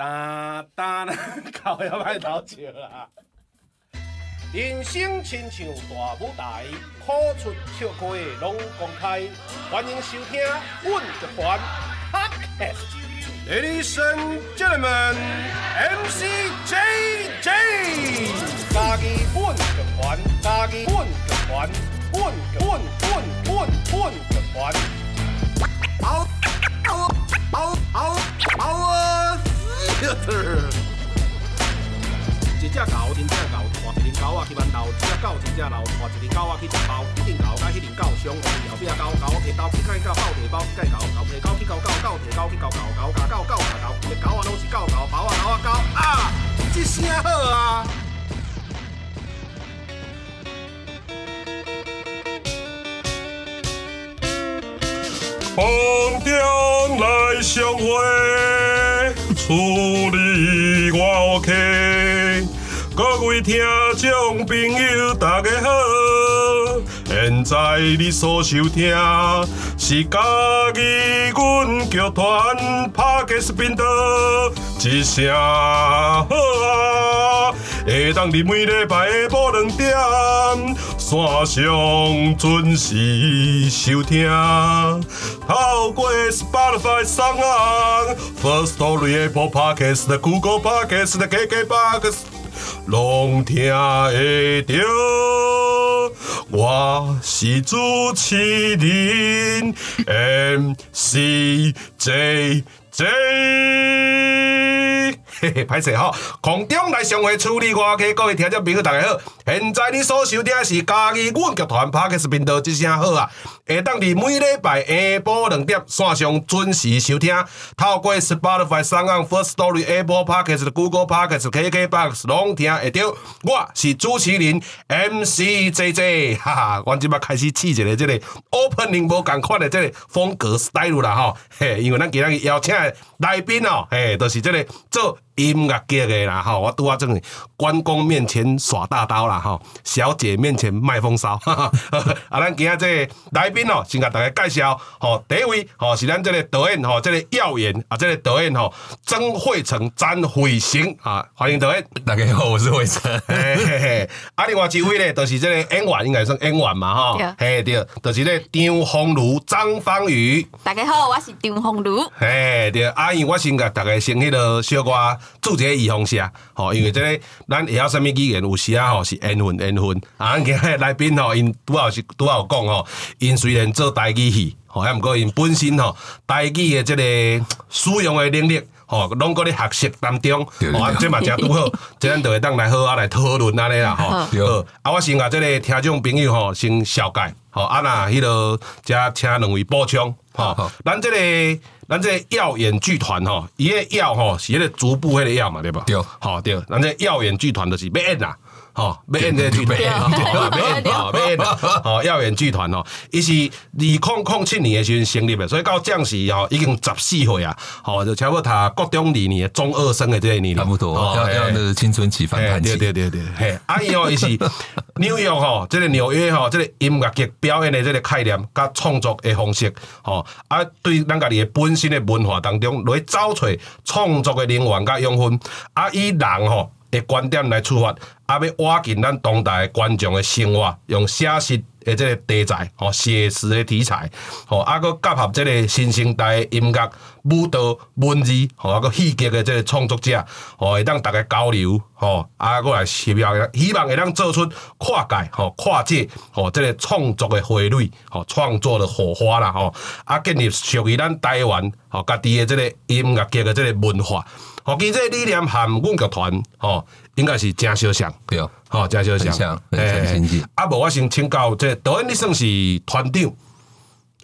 哒哒，靠要歹偷笑啦！人生亲像大舞台，苦出笑开拢公开，欢迎收听阮乐团 Podcast。Ladies and gentlemen, MC JJ，嘉义阮乐团，嘉义阮乐团，阮阮阮阮阮乐团。嗷嗷嗷嗷嗷啊！一只狗，真正狗，换一只狗仔去馒头；一只狗，真正老，换一只狗仔去食包。一只狗甲迄只狗相爱，后壁狗狗摕刀去甲伊狗提包，甲狗狗摕狗去咬狗，狗摕狗去咬狗，狗咬狗，狗咬狗，一个狗仔拢是狗狗，包啊狗啊狗啊！这声好啊！风中来相会，处理我 OK。各位听众朋友，大家好，现在你所收听是嘉义阮剧团 Podcast 频道，一声好啊，会当你每礼拜下晡两点线上准时收听，透过 Spotify、SoundOn、First Story、Apple Podcast、Google Podcast、KKBOX。拢听会到，我是主持人 MC JJ。嘿嘿，嘿嘿歹势吼，空中来上会处理我，K 各位听众朋友大家好，现在你所收听的是嘉义阮剧团 Podcast 频道，一声好啊，会当伫每礼拜下晡两点线上准时收听，透过 Spotify、SoundOn、First Story、Apple Podcast、Google Podcast、KKBOX 拢听会到，我是主持人 MC JJ，哈哈，我即摆开始试一个这个 opening 无共款的这个风格 style 啦吼，嘿，因为咱今日邀请的来宾哦，嘿，都、就是这个做。音乐剧的啦，吼，我拄啊正关公面前耍大刀啦，吼，小姐面前卖风骚，啊，咱今仔这个来宾哦，先甲大家介绍，吼，第一位，吼是咱这个导演，吼，这个耀眼啊，这个导演，吼，曾慧成，詹慧行，啊，欢迎导演，大家好，我是慧成，嘿嘿嘿，啊，另外一位咧，就是这个演员，应该算演员嘛，吼，嘿对，就是这个张丰儒、张芳宇，大家好，我是张丰儒，嘿对，阿姨，我先甲大家先迄个小歌。做一个预防下，吼，因为这个咱会晓什物语言，有时啊吼是缘分缘分。啊，今日来宾吼，因拄好是拄好讲吼，因虽然做台语戏，吼，还毋过因本身吼台语的即个使用的能力，吼，拢搁咧学习当中，吼，啊，这嘛诚拄好，即咱就会当来好啊来讨论安尼啦，吼。好，啊，我先甲即个听众朋友吼先小解，吼，啊那迄落，则请两位补充，吼，咱即个。咱这耀眼剧团吼，伊个耀吼是迄个逐步迄个耀嘛，对吧？对，好对。咱这耀眼剧团就是要演啦，吼，要演这个剧团，要演，要演，哦，耀眼剧团哦，伊是二零零七年的时阵成立的，所以到这时哦已经十四岁啊，哦，就差不多读国中二年的中二生的这个年龄，差不多，要要那个青春期反叛期，对对对对，嘿，啊伊哦伊是纽约吼，这个纽约吼，这个音乐剧表演的这个概念甲创作的方式，吼，啊对咱家己的本。身的文化当中来找出创作的灵感甲养分，啊伊人吼的观点来出发，啊要挖进咱当代观众的生活，用写实的这个题材，吼写实的题材，吼啊搁结合这个新生代的音乐、舞蹈、文字，吼啊搁戏剧的这个创作者，吼会当大家交流，吼啊搁来希望希望会当做出跨界，吼跨界，吼这个创作的汇率，吼创作的火花啦，吼啊建立属于咱台湾，吼家己的这个音乐剧的这个文化，吼其实这个理念和阮剧团，吼应该是真相像，对。吼，真相像，诶、欸，啊，无我先请教，这导演你算是团长，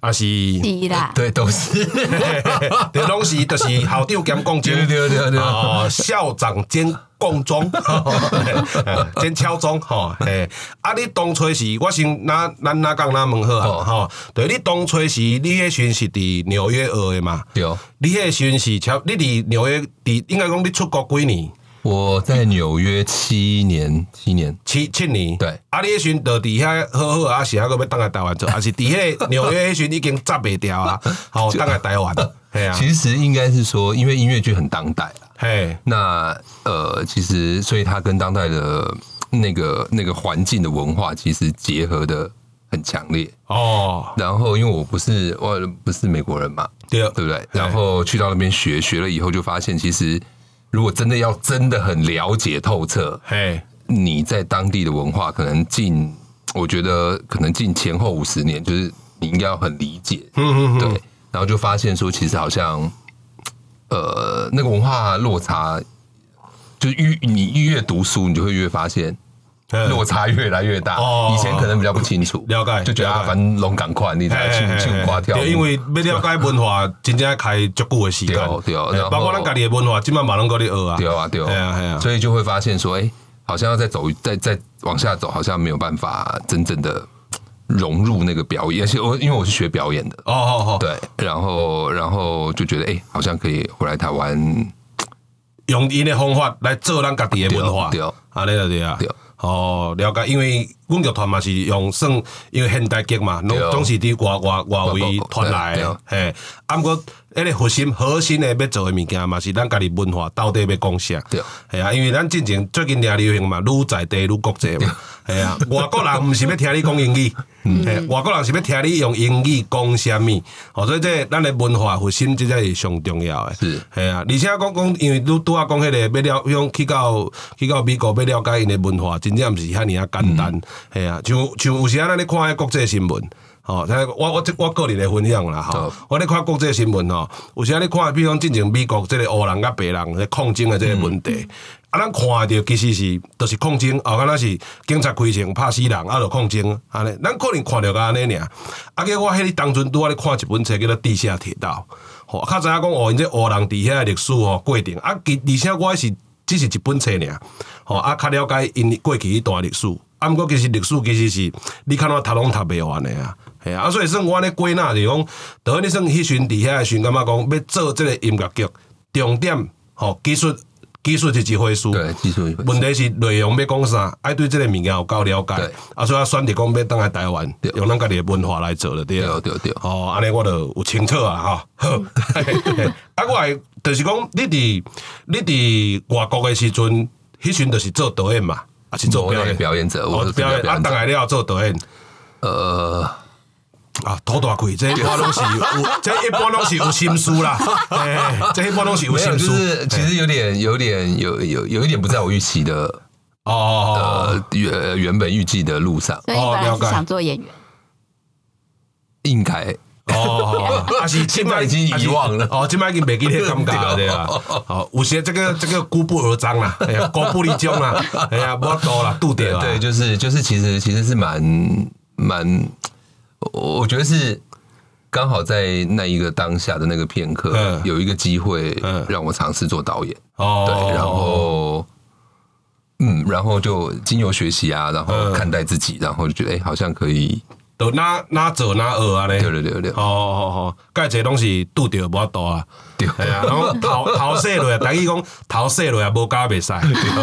还是？是啦，对，都是，对，拢是，就是校长兼共钟，对对对对，哦，校长兼共钟，兼敲钟，吼，诶，啊，你当初是，我先哪咱哪讲哪问好啊，吼，对，你当初是，你迄时是伫纽约学的嘛？对，你迄时是，超，你伫纽约，伫应该讲你出国几年？我在纽约七年，七年，七七年。对，啊，你迄时就伫遐好好啊，是还阁要当来台湾做，还是底下纽约迄时已经炸袂掉啊？好，当来台湾。对啊，其实应该是说，因为音乐剧很当代啦。嘿，那呃，其实所以它跟当代的那个那个环境的文化其实结合的很强烈哦。然后因为我不是我不是美国人嘛，对对不对？然后去到那边学学了以后，就发现其实如果真的要真的很了解透彻，嘿，你在当地的文化可能近，我觉得可能近前后五十年，就是你应该要很理解，嗯嗯嗯，对。然后就发现说，其实好像。呃，那个文化落差，就越你越读书，你就会越发现落差越来越大。哦，以前可能比较不清楚，了解，就觉得啊，反正龙赶快，你才去去刮跳。因为要了解文化，真正要开足够的时间。对对，包括咱家己的文化，今晚马上跟你学啊。对啊对啊，所以就会发现说，哎，好像要再走，再再往下走，好像没有办法真正的。融入那个表演，而且我因为我是学表演的，哦哦哦，对，然后然后就觉得哎、欸，好像可以回来台湾，用伊的方法来做咱家己的文化，对，啊，对啊对啊，哦，了解，因为阮剧团嘛是用算，因为现代剧嘛，拢总是伫外外外围传来的，嘿，啊，毋过迄个核心核心诶要做诶物件嘛，是咱家己文化到底要讲啥，对，系啊，因为咱进前最近掠流行嘛，愈在地愈国际嘛，系啊，外国人毋是要听你讲英语，嗯，外国人是要听你用英语讲啥物，哦，所以这咱诶文化核心这才是上重要诶，是，系啊，而且讲讲，因为拄拄啊讲迄个要了，用去到去到美国要了解因诶文化，真正毋是遐尔啊简单。系啊，像像有时啊，咱咧看迄国际新闻，吼，我我我个人的分享啦，吼，我咧看国际新闻吼，有时啊，你看，比如讲进前美国即个黑人甲白人咧抗争的即个问题，啊，咱看着其实是都是抗争，后，敢若是警察开枪拍死人，啊，就抗争，安尼，咱可能看着个安尼尔，啊，个我迄日当阵拄啊咧看一本册叫做《地下铁道》，吼，较知影讲哦，因这黑人伫遐历史吼过程，啊，其而且我是只是一本册尔，吼，啊，较了解因过去迄段历史。啊，毋过其实历史其实是你看我读拢读袂完的啊，系啊，所以算我咧归纳就是讲，等于你算迄时阵伫遐时阵感觉讲要做即个音乐剧，重点吼技术技术是一回事，对技术。问题是内容要讲啥，爱对即个物件有够了解，啊，所以选择讲要倒来台湾，用咱家己的文化来做了，对对对。哦，安尼我就有清楚啊，哈。好，啊，我来就是讲，你伫你伫外国诶时阵，迄时阵就是做导演嘛。啊，是做表演表演者，我表演啊，当然你要做导演。呃，啊，土大开，这一般拢是有，这一般拢是有心思啦。哎，这一般拢是有心思。就是其实有点、有点、有有有一点不在我预期的哦，呃原原本预计的路上。所以本来是想做演员，应该。哦，还是现在已经遗忘了。哦，今麦已经没记得尴尬了，对啊。好，有些这个这个孤不而张啦，哎呀，孤不离宗啦，哎呀，不多啦，度掉。对，就是就是，其实其实是蛮蛮，我觉得是刚好在那一个当下的那个片刻，有一个机会让我尝试做导演。哦，对，然后嗯，然后就经由学习啊，然后看待自己，然后就觉得哎，好像可以。都哪哪做哪学啊咧？对对对对，好好好，介这东西拄着无法度啊，对。啊，然后头 头洗落，等于讲头洗落也无加袂使，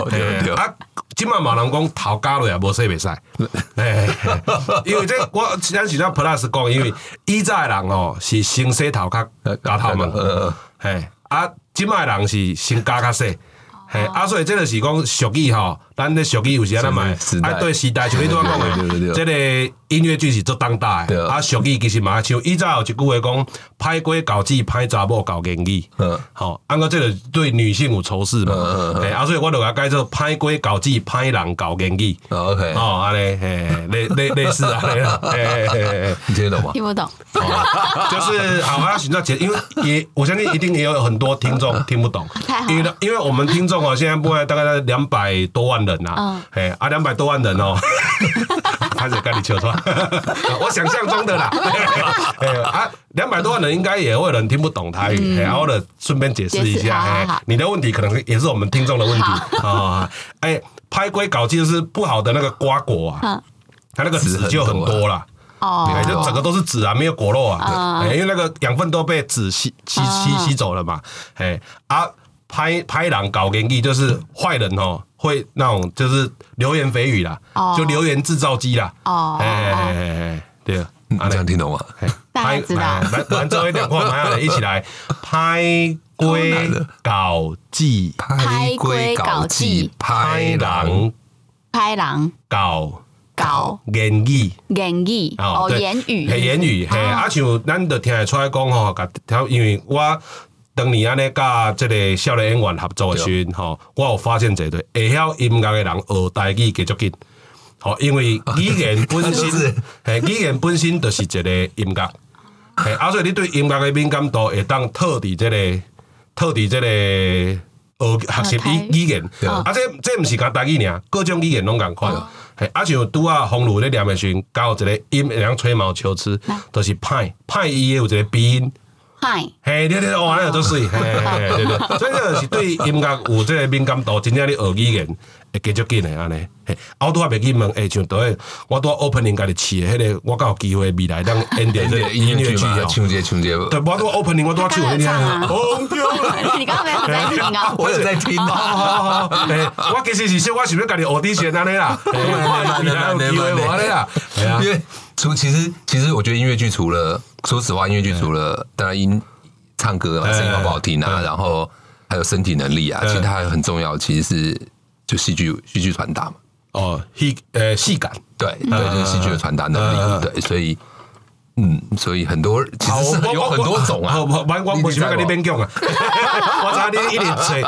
对对对，啊，即嘛嘛人讲头加落也无洗袂使，因为这我咱是咱 Plus 讲，因为以前的人哦是先洗头壳加头毛，嘿，啊，今嘛人是先加较洗。嘿，啊，所以这个是讲俗语吼，咱咧俗语有时啊，咱嘛，啊，对时代，像你拄仔讲的，这个音乐剧是做当代的，啊，俗语其实嘛，像以前有一句话讲，歹鬼搞子，歹查某搞言语，嗯，好，按个这个对女性有仇视嘛，嘿，啊，所以我就甲改做歹鬼搞子，歹人搞言语，OK，哦，安尼，嘿，类类类似啊，嘿嘿嘿，你听得懂吗？听不懂，就是好，我要寻找解，因为也我相信一定也有很多听众听不懂，因为因为我们听众。啊现在不会大概在两百多万人呐，哎啊，两百多万人哦，开始跟你求错，我想象中的啦，啊，两百多万人应该也会有人听不懂台语，然后呢，顺便解释一下，哎，你的问题可能也是我们听众的问题。啊，哎，拍龟搞其实是不好的那个瓜果啊，它那个籽就很多了，哦，就整个都是籽啊，没有果肉啊，因为那个养分都被籽吸吸吸吸走了嘛，哎啊。拍拍狼搞言语就是坏人哦，会那种就是流言蜚语啦，就流言制造机啦。哦，哎哎哎哎，对，啊，这样听懂吗？大家知道。来，完之后两块买下来，一起来拍龟搞记，拍龟搞记，拍狼，拍狼搞搞言语，言语哦，言语系言语，嘿啊，像咱就听得出来讲吼，甲因为我当年安尼甲即个少年演员合作的时阵吼，我有发现一个会晓音乐的人学台语继续紧。吼，因为语言本身，系语言本身就是一个音乐，系啊，所以你对音乐的敏感度会当套伫这个套伫这个学学习语。语言，啊，这这毋是讲台语尔，各种语言拢共款，系啊，像拄啊，红炉咧念的时阵，搞一个音，会当吹毛求疵，都是派派伊有一个鼻音，歹，嘿，对对，哇，那个都水，嘿，对对，所以这是对音乐有这个敏感度，真正你学语言。会继续紧诶安尼，嘿，我拄仔袂记问，诶，像倒个，我拄仔 opening 家己试的，迄个我敢有机会未来当演点这 个音乐剧哦，唱这唱这，对，我拄仔 opening 我拄仔唱的，你 你刚刚没有在听啊？我有在听，好好好，诶，我其实是说，我想要家己学滴线安尼啦，未来有机会安尼啦，因为除其实其实我觉得音乐剧除了，说实话，音乐剧除了当然音唱歌啊，声音好不好听啊，然后还有身体能力啊，其实它还很重要，其实是。就戏剧戏剧传达嘛，哦，戏呃戏感，对对，就是戏剧的传达能力，对，所以嗯，所以很多其实有很多种啊。我我我我喜欢跟你边讲啊，我知道你一直捶，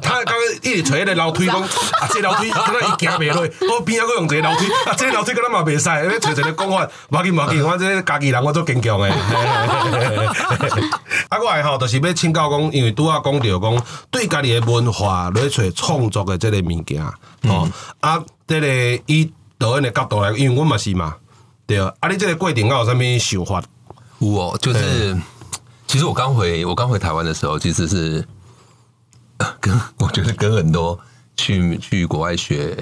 他刚刚一直捶那个楼梯讲啊，这楼梯跟他一行袂落，我边个用这楼梯啊，这楼梯跟他嘛袂使，你捶捶你讲话，无紧无紧，我这家己人我做坚强的。啊，我还好，就是要请教讲，因为拄仔讲到讲，对家己的文化来找创作的这个物件，哦，啊，这个以导演的角度来，因为我嘛是嘛。对啊，啊，你这个过程有啥物想法？我就是，其实我刚回我刚回台湾的时候，其实是 跟我觉得跟很多去去国外学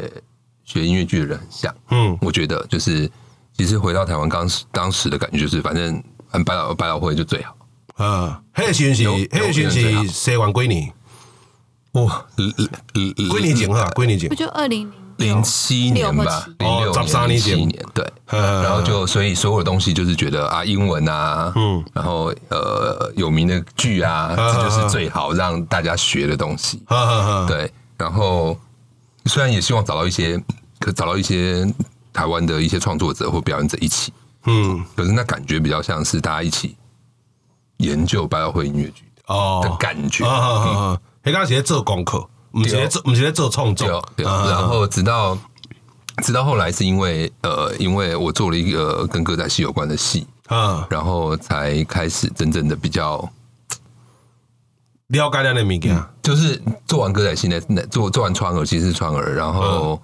学音乐剧的人很像。嗯，我觉得就是，其实回到台湾当时当时的感觉就是，反正百老百老汇就最好。啊，迄个时是迄个时是西元几年？哇，几年前啊，几年前？不就二零零？零七年吧，零六年、零七年，对，然后就所以所有的东西就是觉得啊，英文啊，嗯，然后呃有名的剧啊，这就是最好让大家学的东西，对，然后虽然也希望找到一些，可找到一些台湾的一些创作者或表演者一起，嗯，可是那感觉比较像是大家一起研究百老汇音乐剧哦。的感觉，嗯，刚刚是在做功课。我们直接做，我们直接做创作，然后直到直到后来，是因为呃，因为我做了一个跟歌仔戏有关的戏啊，然后才开始真正的比较了解那的物件，就是做完歌仔戏那那做做完川儿，其实是川儿，然后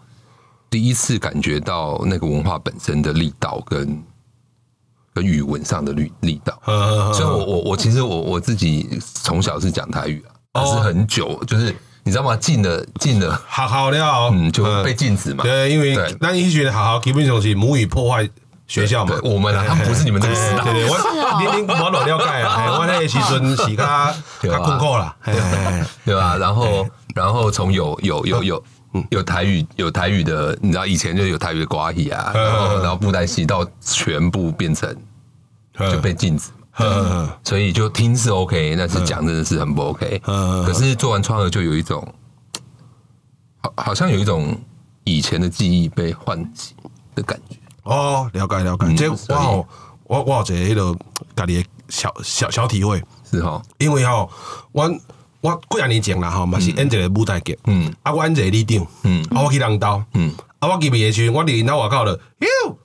第一次感觉到那个文化本身的力道跟跟语文上的力力道，所以我我我其实我我自己从小是讲台语啊，但是很久就是。你知道吗？禁了禁了好好了，嗯，就被禁止嘛。对，因为那一群学校基本上是母语破坏学校嘛。我们啊，他们不是你们这个时代。对对，我你你 我老了解啊，我那个时阵是较较困苦啦，对吧？然后然后从有有有有有台语有台语的，你知道以前就有台语的歌仔戏啊，然后然后布袋戏到全部变成就被禁止。嗯，所以就听是 OK，但是讲真的是很不 OK。嗯，可是做完创作就有一种，好，好像有一种以前的记忆被唤起的感觉。哦，了解了解。这我我我有一个迄个家己的小小小体会，是哈。因为哈，我我几廿年前啦哈，嘛是演一个舞台剧。嗯，啊，我演一个里长。嗯，啊，我去人兜。嗯，啊，我记不的时候，我伫因兜外口了。哟，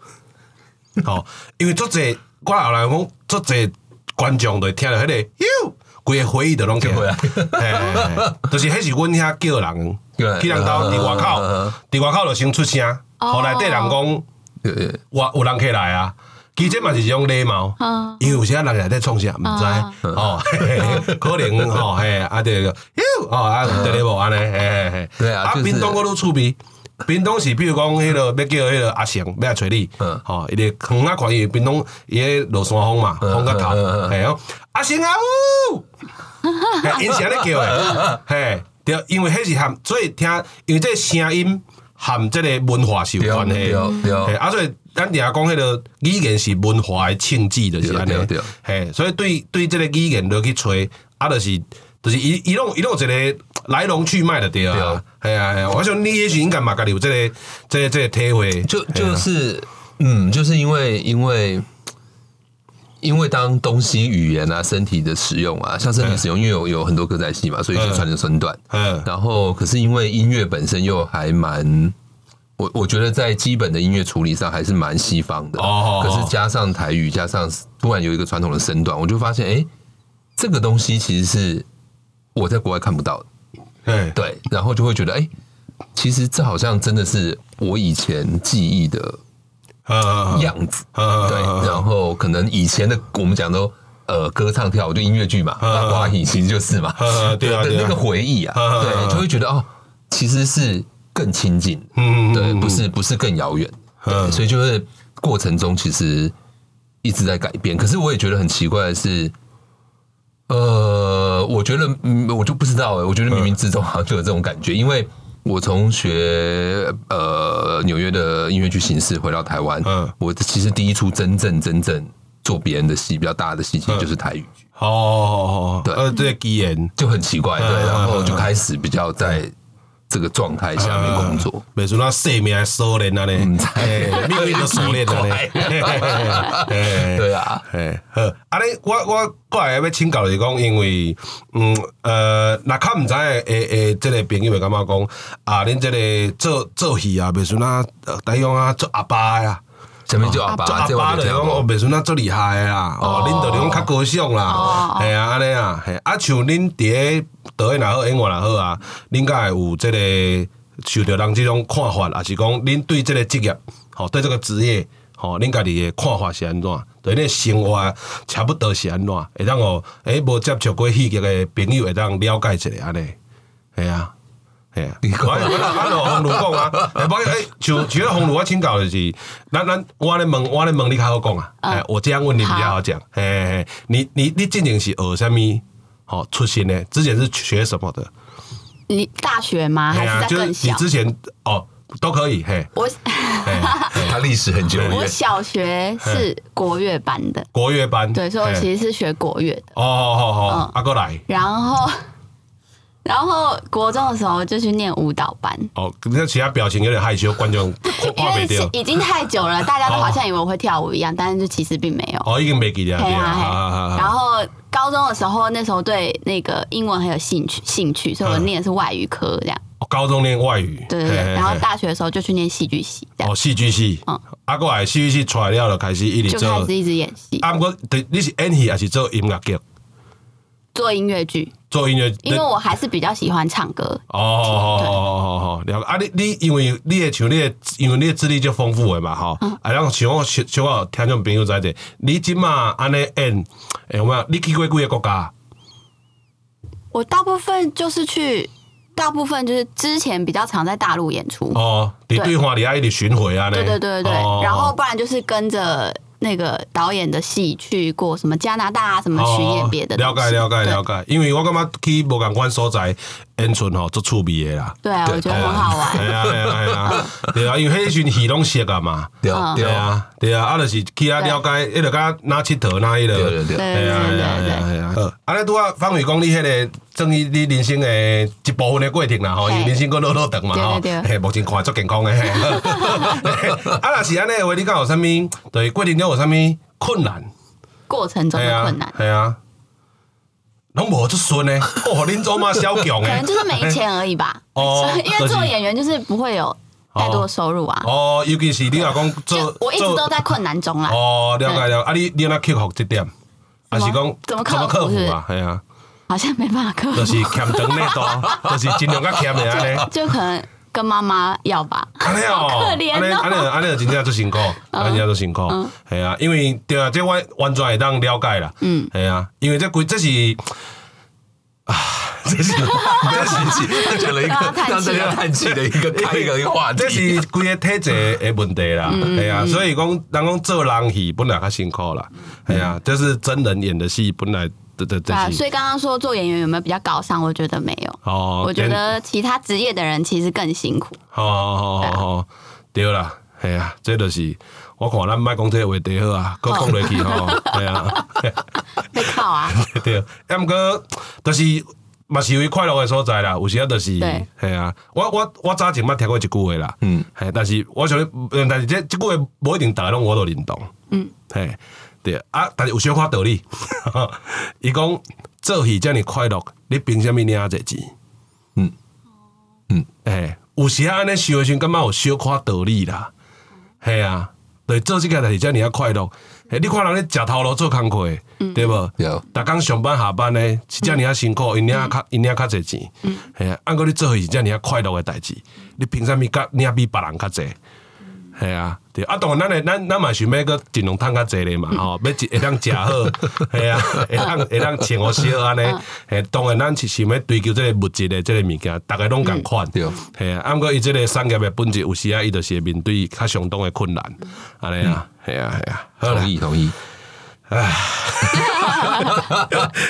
好，因为做这。我后来讲，足侪观众都听到迄个，哟，规个回忆都拢起来，就是迄是阮遐叫人 去人兜伫外口，伫外口就先出声，后来对人讲，我有人起来啊，其实嘛是一种礼貌，因为有时啊人也在创啥，毋知。哦，可能吼，嘿，啊对个，哟，哦啊对咧无安尼，嘿嘿嘿，啊冰冻我都趣味。屏东是，比如讲，迄个要叫迄个阿成，要来找你，吼，伊个远啊看伊屏东伊个落山风嘛，风个头，系哦，阿成啊呜，因是安尼叫诶，嘿，对，因为迄是含，所以听，因为这个声音含这个文化是有关系，对，啊，所以咱底下讲迄个语言是文化的庆记，就是安尼。嘿，所以对对这个语言落去吹，啊，就是就是伊伊拢伊拢一个来龙去脉的对啊。系啊系啊，我想你也许应该嘛，家己有这个这个这个体会。就就是嗯，就是因为因为。因为当东西语言啊，身体的使用啊，像身体使用，因为有有很多歌仔戏嘛，所以就传成身段。嗯，然后可是因为音乐本身又还蛮，我我觉得在基本的音乐处理上还是蛮西方的。哦，可是加上台语，加上突然有一个传统的身段，我就发现，哎，这个东西其实是我在国外看不到的。对。对，然后就会觉得，哎，其实这好像真的是我以前记忆的。样子，对，然后可能以前的我们讲都呃歌唱跳舞就音乐剧嘛，华语其实就是嘛，对啊，那个回忆啊，对，就会觉得哦，其实是更亲近，嗯，对，不是不是更遥远，对，所以就是过程中其实一直在改变，可是我也觉得很奇怪的是，呃，我觉得我就不知道哎，我觉得冥冥之中好像就有这种感觉，因为。我从学呃纽约的音乐剧形式回到台湾，嗯，我其实第一出真正真正做别人的戏比较大的戏，其实就是台语剧。哦，对，呃，这个语言就很奇怪，对，然后就开始比较在这个状态下面工作。比如说那生命还锁链啊嘞，命运的锁链啊嘞，对啊，好，啊你，我我过来要请教就是讲，因为嗯呃，那较唔知诶诶，这个朋友会感觉讲啊，恁这个做做戏啊，比如说那大勇啊做阿爸呀。什么叫阿爸？做阿爸的讲哦，袂算那足厉害啦。哦，恁就讲较高尚啦。系啊，安尼啊，系啊，像恁伫咧导演也好，演员也好啊，恁敢会有即个受到人这种看法，也是讲恁对这个职业，吼，对这个职业，吼，恁家己的看法是安怎？对恁生活差不多是安怎？会当哦，诶，无接触过戏剧的朋友会当了解一下安尼，系啊。你讲，我来按照宏儒讲啊，哎，包括诶，像像宏儒我请教的是，咱咱我来问，我来问你较好讲啊，哎，我这样问你比较好讲，诶，你你你之前是学什么？好出身呢，之前是学什么的？你大学吗？还是在更小？你之前哦都可以，嘿，我，他历史很久，我小学是国乐班的，国乐班，对，所以我其实是学国乐的。哦，好好好，阿哥来，然后。然后国中的时候就去念舞蹈班。哦，那其他表情有点害羞，观众因为已经太久了，大家都好像以为我会跳舞一样，但是就其实并没有。哦，已经没记得了。然后高中的时候，那时候对那个英文很有兴趣，兴趣，所以我念的是外语科这样。哦，高中念外语。对对对。然后大学的时候就去念戏剧系。哦，戏剧系。嗯。阿过来戏剧系出来了，开始一直就开始一直演戏。啊，不过对，你是演戏还是做音乐剧？做音乐剧。做音乐，因为我还是比较喜欢唱歌。哦哦哦哦哦，了解啊！你你因为你的像你的，因为你的资历就丰富的嘛，哈。啊，然后像我像像我听众朋友在这，你今嘛安尼演，有没有？你去过几个国家？我大部分就是去，大部分就是之前比较常在大陆演出。哦，你对华里亚一直巡回啊？对对对对对。然后不然就是跟着。那个导演的戏去过什么加拿大啊？什么巡演别的、哦？了解了解了解，因为我感觉去无共款所在演出吼，做趣味的啦。对啊，我觉得很好玩。对啊对啊对啊，因为迄群戏拢熟啊嘛。对啊对啊对啊，啊就是去啊了解，迄个甲哪佚佗哪迄个。对对对对啊对啊对啊。好，啊，你拄啊方伟讲你迄个正你你人生的一部分的过程啦吼，因为人生阁落落长嘛吼。对对对。目前看足健康的。啊，若是安尼的话，你敢有啥物？对，过程中。有啥物困难？过程中的困难，系啊，拢无出孙呢。哦，恁做嘛小强诶，可能就是没钱而已吧。哦，因为做演员就是不会有太多的收入啊。哦，尤其是你老公做，我一直都在困难中啦。哦，了解了。啊，你你哪克服这点，还是讲怎么克服啊？系啊，好像没办法克服，就是欠长那多，就是尽量较欠的安尼，就可能。跟妈妈要吧，好可怜哦。安尼安尼安尼，真正做辛苦，真正做辛苦。系啊，因为对啊，这我完全会当了解啦。嗯，系啊，因为这规这是啊，这是 这是他讲了一个让大家叹气的一个开一个话题，这是规个体制的问题啦。系啊，所以讲人讲做人戏本来较辛苦啦。系啊，就是真人演的戏本来。对对对，所以刚刚说做演员有没有比较高尚？我觉得没有。哦，我觉得其他职业的人其实更辛苦。哦哦哦，对啦，系啊，这就是我看咱莫讲这个话题好啊，搁讲落去吼，系啊，被靠啊，对，啊毋过，就是嘛是有伊快乐的所在啦，有时啊，就是系啊，我我我早前捌听过一句话啦，嗯，系，但是我想，但是这这句话无一定大家拢我都认同，嗯，系，对啊，但是有小可道理，伊讲做戏遮尔快乐，你凭啥物领啊这钱？嗯嗯，欸，有时啊，安尼想想，感觉有小可道理啦，系啊。对，做即个代志遮尔啊快乐。诶，你看人咧食头路做工课，对无？有。逐工上班下班咧，是遮尔啊辛苦，因领啊较因领较侪钱。嗯。系啊，按过你做是遮尔啊快乐诶代志，你凭啥物甲领比别人较侪？系啊，对啊，当然咱诶咱咱嘛想要个尽量趁较济咧嘛，吼，要一会当食好，系啊，会当会当穿好少安尼，诶，当然咱是想要追求即个物质诶即个物件，逐个拢共款，对，系啊，啊，毋过伊即个产业诶本质，有时啊，伊着是会面对较相当诶困难，安尼啊，系啊系啊，同意同意，唉，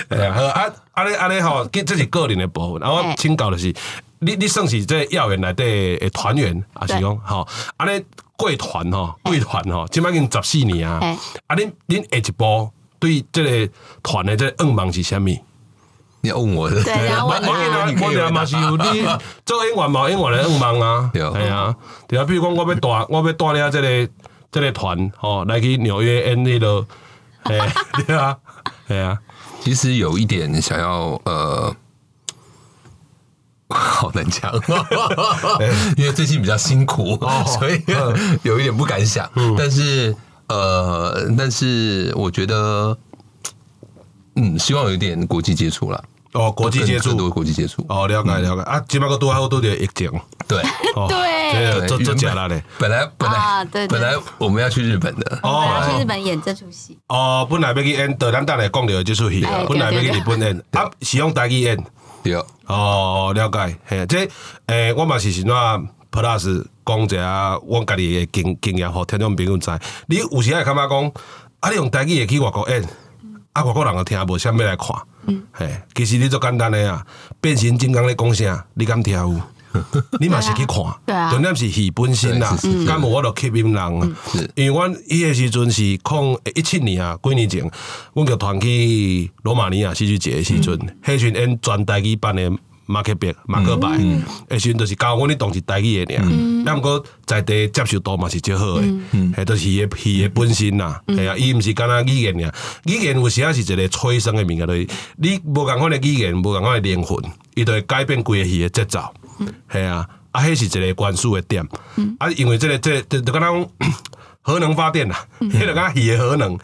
系啊，好啊，安尼安尼吼，这是个人诶部分，然后请教的是，你你算是这校园内底诶团员，还是讲吼，安尼？贵团吼，贵团吼，即摆已经十四年啊！啊，恁恁下一步对这个团的这个愿望是啥物？你要问我的？对啊，我我我嘛是有你做演员嘛，演员的愿望啊，对啊，对啊，比如讲我要带我要带领这个这个团吼来去纽约演那个，诶，对啊，对啊，其实有一点想要呃。好难讲，因为最近比较辛苦，所以有一点不敢想。但是呃，但是我觉得，嗯，希望有一点国际接触了。哦，国际接触，多国际接触。哦，了解了解。啊，起码个多还有多点疫情。对。对，做做假了嘞。本来本来本来我们要去日本的，哦，要去日本演这出戏。哦，本来要去演，等咱等来讲到这出戏，本来要去日本演，啊，是用台语演。哦，了解，嘿，这诶、我嘛是是怎 Plus 讲一下，我家己诶经经验，互听众朋友知。你有时会感觉讲，啊，你用台语会去外国演，啊，外国人也听无，啥物来看，嗯，嘿，其实你做简单诶啊，变形金刚咧讲啥，你敢听有？你嘛是去看，重点是戏本身啦，敢无我着吸引人，因为阮伊个时阵是控一七年啊，几年前，阮个团去罗马尼亚戏剧节个时阵，迄阵演全台语版的马克白马克白，迄时阵着是教阮你当是台语个尔，但毋过在地接受度嘛是较好个，迄着是戏个戏个本身啦，系啊，伊毋是干那语言尔，语言有时啊是一个催生个物件，就是你无共款个语言，无共款个灵魂，伊着会改变规个戏个节奏。系啊，啊，迄是一个关注的点，啊，因为这个、这个、就就刚讲核能发电啦，迄个讲戏的核能，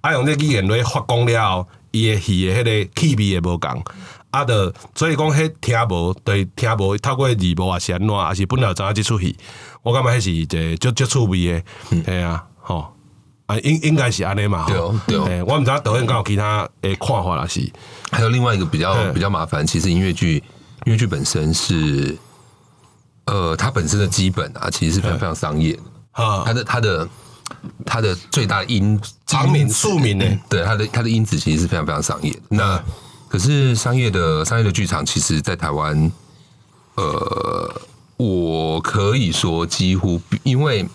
啊，用这语言来发光了后，伊的戏的迄个气味也无共，啊，著所以讲迄听无对听无透过字幕啊，是安怎，啊是本来知影即出戏，我感觉迄是一个足足趣味的，系啊，吼，啊，应应该是安尼嘛，对对，我毋知导演敢有其他诶看法啦，是，还有另外一个比较比较麻烦，其实音乐剧。音乐剧本身是，呃，它本身的基本啊，其实是非常非常商业的。啊，它的它的它的最大的因长名庶民呢？对，它的它的因子其实是非常非常商业。那可是商业的商业的剧场，其实，在台湾，呃，我可以说几乎因为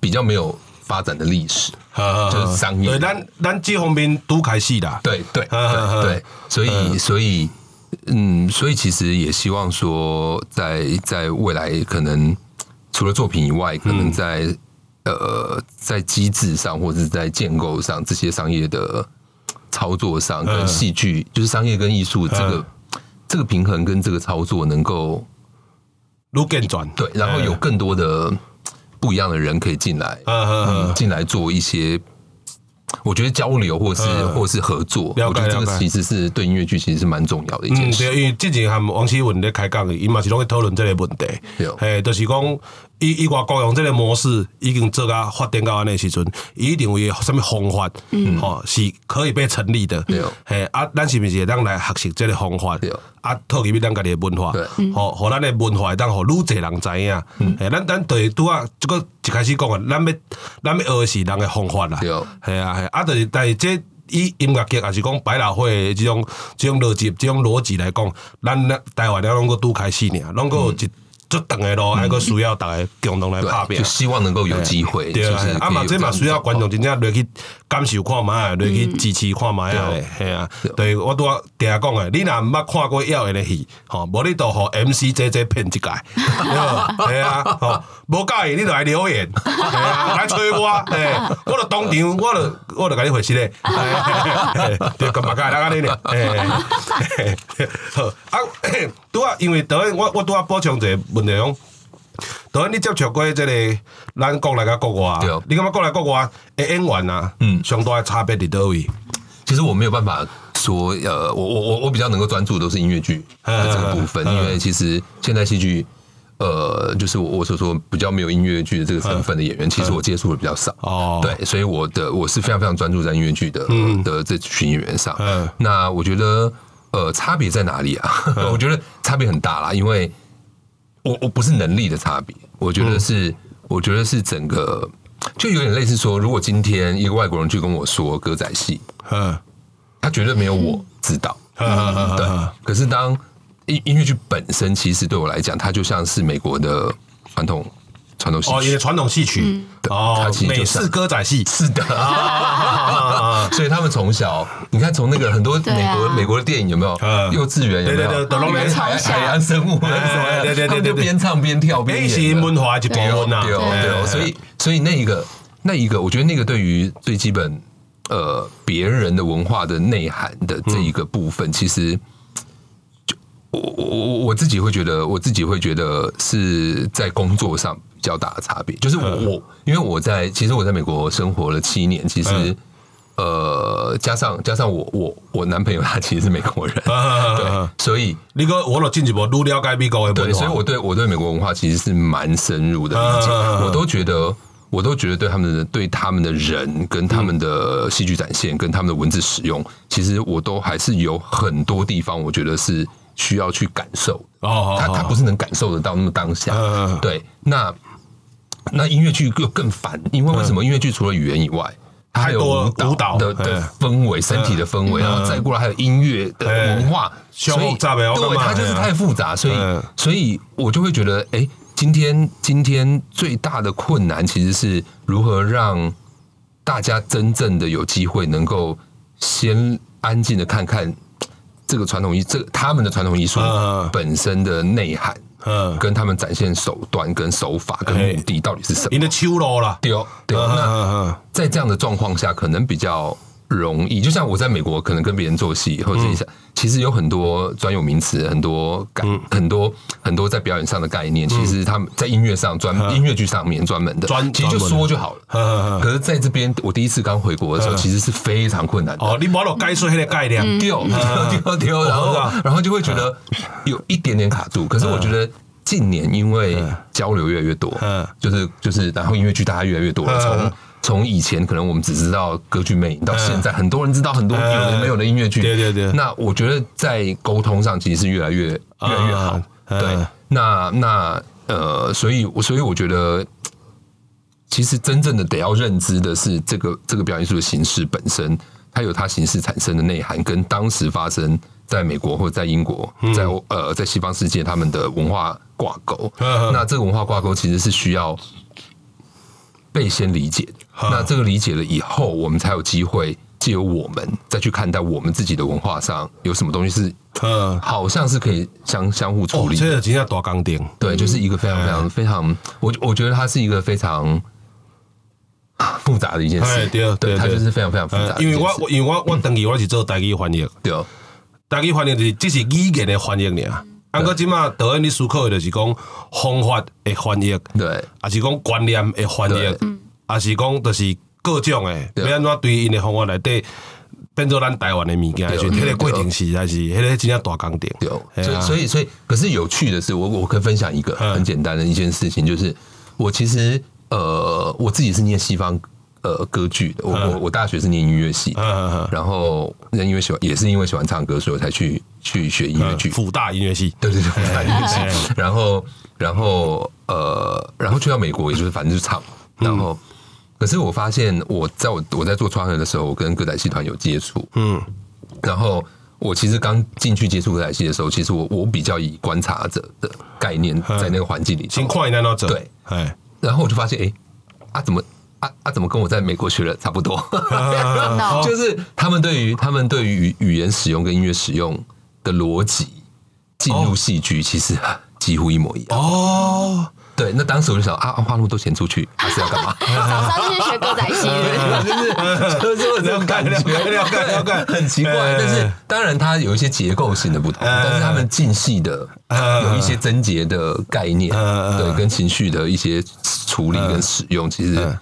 比较没有发展的历史，就是商业。对，咱咱这方面都开始的。对对对对，所以所以。嗯，所以其实也希望说在，在在未来可能除了作品以外，可能在、嗯、呃在机制上或者是在建构上，这些商业的操作上，跟戏剧、嗯、就是商业跟艺术这个、嗯、这个平衡跟这个操作能够路更转对，然后有更多的不一样的人可以进来，嗯嗯。嗯，进来做一些。我觉得交流或是或是合作，我觉得这个其实是对音乐剧其实是蛮重要的一件事。嗯，对，因为之前和王希文在开讲，伊嘛是拢在讨论这个问题。对，就是讲，伊伊外国用即个模式已经做到发展到安尼时阵，伊一定会有什么方法，嗯，吼是可以被成立的。对，嘿，啊，咱是毋是会当来学习即个方法？对，啊，套入去咱家己的文化，对，吼，和咱的文化会当互愈侪人知影。嗯，嘿，咱咱对拄啊，即个一开始讲啊，咱要咱要学是人的方法啦。对，系啊，系啊，就是但是这以音乐剧也是讲百老汇这种这种逻辑这种逻辑来讲，咱台湾了拢个拄开始尔，拢个一。就长的路，还个需要大家共同来拍拼，就希望能够有机会。对啊，啊嘛，这嘛需要观众真正落去感受看卖，落去支持看卖啊。系啊，对我都定下讲诶，你若毋捌看过耀眼的戏，吼，无你都互 MC JJ 骗一届，系啊，吼，无介意你就来留言，来催我，诶，我就当场，我就我就甲你回信咧，对，干嘛介来安尼咧？好啊，拄啊，因为导演，我我拄啊补充一个。问题讲，导演你接触过这个咱国内甲国外，对你感觉国内国外的演员啊，嗯，上大的差别伫倒位？其实我没有办法说，呃，我我我我比较能够专注的都是音乐剧的这个部分，因为其实现代戏剧，呃，就是我我所说比较没有音乐剧的这个身份的演员，其实我接触的比较少哦，对，所以我的我是非常非常专注在音乐剧的的这群演员上。嗯，那我觉得，呃，差别在哪里啊？我觉得差别很大啦，因为。我我不是能力的差别，我觉得是，嗯、我觉得是整个，就有点类似说，如果今天一个外国人去跟我说歌仔戏，嗯，他绝对没有我知道，嗯、对。可是当音音乐剧本身，其实对我来讲，它就像是美国的传统。传统戏哦，传统戏曲。哦，美式歌仔戏。是的，所以他们从小，你看从那个很多美国美国的电影有没有？幼稚园有没有？对对对，海洋生物，对对对对，边唱边跳边演，文化一部分呐，对对，所以所以那一个那一个，我觉得那个对于最基本呃别人的文化的内涵的这一个部分，其实。我我我我自己会觉得，我自己会觉得是在工作上比较大的差别。就是我我，因为我在其实我在美国生活了七年，其实呃，加上加上我我我男朋友他其实是美国人，对，所以你哥我了进一步都了解美国的文化，对，所以我对我对美国文化其实是蛮深入的理解。我都觉得我都觉得对他们的对他们的人跟他们的戏剧展现跟他们的文字使用，其实我都还是有很多地方我觉得是。需要去感受哦，他他不是能感受得到那么当下，对。那那音乐剧又更烦，因为为什么？音乐剧除了语言以外，它还有舞蹈的的氛围、身体的氛围，然后再过来还有音乐的文化，所以对，它就是太复杂，所以所以我就会觉得，哎，今天今天最大的困难其实是如何让大家真正的有机会能够先安静的看看。这个传统艺，这个他们的传统艺术本身的内涵，嗯，跟他们展现手段、跟手法、跟目的到底是什么？你的秋楼啦，对哦，对哦。那在这样的状况下，可能比较。容易，就像我在美国，可能跟别人做戏，或者一下，其实有很多专有名词，很多概，很多很多在表演上的概念，其实他们在音乐上专音乐剧上面专门的，专其实就说就好了。可是在这边，我第一次刚回国的时候，其实是非常困难的。哦，你把我该说那个概念，丢丢丢，然后然后就会觉得有一点点卡住。可是我觉得近年因为交流越来越多，就是就是，然后音乐剧大家越来越多了，从。从以前可能我们只知道歌剧魅影，到现在很多人知道很多有的没有的音乐剧。对对对。那我觉得在沟通上其实是越来越越来越好。对。那那呃，所以所以我觉得，其实真正的得要认知的是这个这个表演艺术的形式本身，它有它形式产生的内涵，跟当时发生在美国或者在英国，在呃在西方世界他们的文化挂钩。那这个文化挂钩其实是需要。被先理解，那这个理解了以后，我们才有机会借由我们再去看待我们自己的文化上有什么东西是，嗯，好像是可以相相互处理。这个今天多刚点，对，就是一个非常非常非常，我我觉得它是一个非常复杂的一件事，对对，它就是非常非常复杂。因为我因为我我等于我是做台语翻译，对，台语翻译是只是语言的翻译呢。啊，个即马导演你思考的就是讲方法的翻译，对，还是讲观念的翻译，嗯，还是讲就是各种诶，要安怎对因的方法来对变做咱台湾的物件，就是迄个过程是还是迄个真正大工程。对，所以所以所以，可是有趣的是，我我可以分享一个很简单的一件事情，就是我其实呃，我自己是念西方。呃，歌剧的，我我我大学是念音乐系，然后因为喜欢，也是因为喜欢唱歌，所以我才去去学音乐剧。辅大音乐系，对对对，辅大音乐系。然后然后呃，然后去到美国，也就是反正就唱。然后，可是我发现，我在我我在做创业的时候，我跟歌仔戏团有接触，嗯，然后我其实刚进去接触歌仔戏的时候，其实我我比较以观察者的概念在那个环境里，先快一点走。对，哎，然后我就发现，哎，啊怎么啊啊怎么跟我在美国学的差不多？就是他们对于他们对于语言使用跟音乐使用的逻辑进入戏剧，其实 几乎一模一样。哦。对，那当时我就想啊，花那么多钱出去，还是要干嘛？早上就是学歌仔戏，就是就是这种感觉，很奇怪。但是当然，它有一些结构性的不同，但是他们进戏的有一些症结的概念，对，跟情绪的一些处理跟使用，其实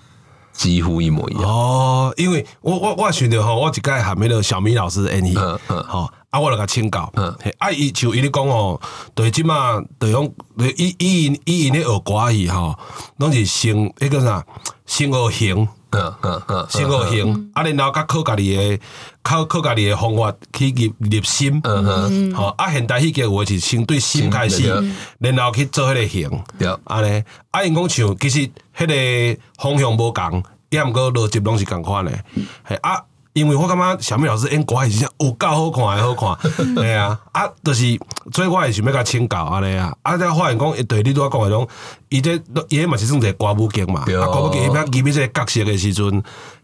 几乎一模一样。哦，因为我我我选的哈，我一概喊那个小米老师的 Any，嗯好。啊，我来甲请教，嗯，啊，伊像伊咧讲哦，对，即马对用，伊伊因伊因咧学歌仔吼，拢是先迄个啥，先学形，嗯嗯嗯，先学形，啊，然后甲靠家己诶，靠靠家己诶方法去入入心，嗯嗯，吼，啊，现代戏剧话是先对心开始，然后去做迄个形，对，安尼，啊，因讲像其实迄个方向无共，也毋过逻辑拢是共款诶，系啊。因为我感觉小米老师演歌是真有够好看诶，好看，对啊，啊，就是所以我也想要甲请教安尼啊，啊，再发现讲，对你拄仔讲诶种，伊这伊嘛是算一个歌舞剧嘛，啊，歌舞剧伊要记这个角色诶时阵，